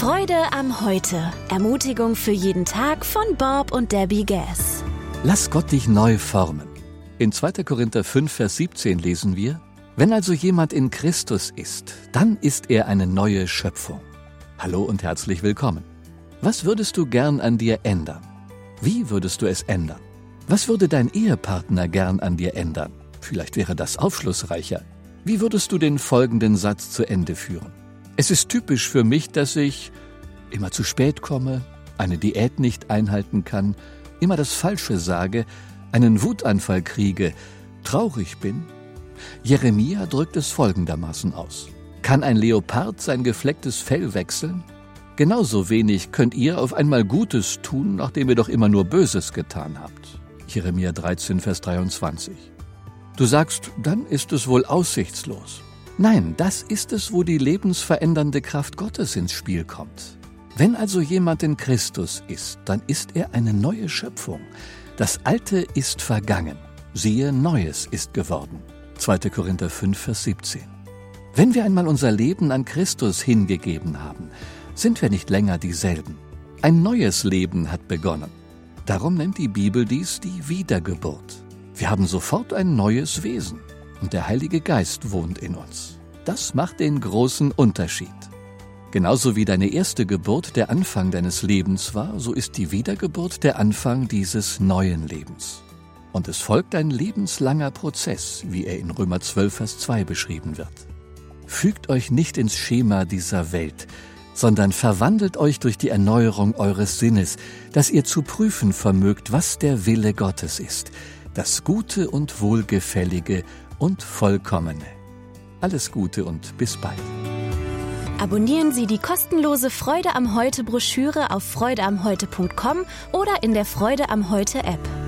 Freude am Heute. Ermutigung für jeden Tag von Bob und Debbie Gass. Lass Gott dich neu formen. In 2. Korinther 5, Vers 17 lesen wir, Wenn also jemand in Christus ist, dann ist er eine neue Schöpfung. Hallo und herzlich willkommen. Was würdest du gern an dir ändern? Wie würdest du es ändern? Was würde dein Ehepartner gern an dir ändern? Vielleicht wäre das aufschlussreicher. Wie würdest du den folgenden Satz zu Ende führen? Es ist typisch für mich, dass ich immer zu spät komme, eine Diät nicht einhalten kann, immer das Falsche sage, einen Wutanfall kriege, traurig bin. Jeremia drückt es folgendermaßen aus. Kann ein Leopard sein geflecktes Fell wechseln? Genauso wenig könnt ihr auf einmal Gutes tun, nachdem ihr doch immer nur Böses getan habt. Jeremia 13, Vers 23. Du sagst, dann ist es wohl aussichtslos. Nein, das ist es, wo die lebensverändernde Kraft Gottes ins Spiel kommt. Wenn also jemand in Christus ist, dann ist er eine neue Schöpfung. Das Alte ist vergangen. Siehe, Neues ist geworden. 2. Korinther 5, Vers 17. Wenn wir einmal unser Leben an Christus hingegeben haben, sind wir nicht länger dieselben. Ein neues Leben hat begonnen. Darum nennt die Bibel dies die Wiedergeburt. Wir haben sofort ein neues Wesen und der Heilige Geist wohnt in uns. Das macht den großen Unterschied. Genauso wie deine erste Geburt der Anfang deines Lebens war, so ist die Wiedergeburt der Anfang dieses neuen Lebens. Und es folgt ein lebenslanger Prozess, wie er in Römer 12, Vers 2 beschrieben wird. Fügt euch nicht ins Schema dieser Welt, sondern verwandelt euch durch die Erneuerung eures Sinnes, dass ihr zu prüfen vermögt, was der Wille Gottes ist, das Gute und Wohlgefällige und Vollkommene. Alles Gute und bis bald. Abonnieren Sie die kostenlose Freude am Heute Broschüre auf freudeamheute.com oder in der Freude am Heute App.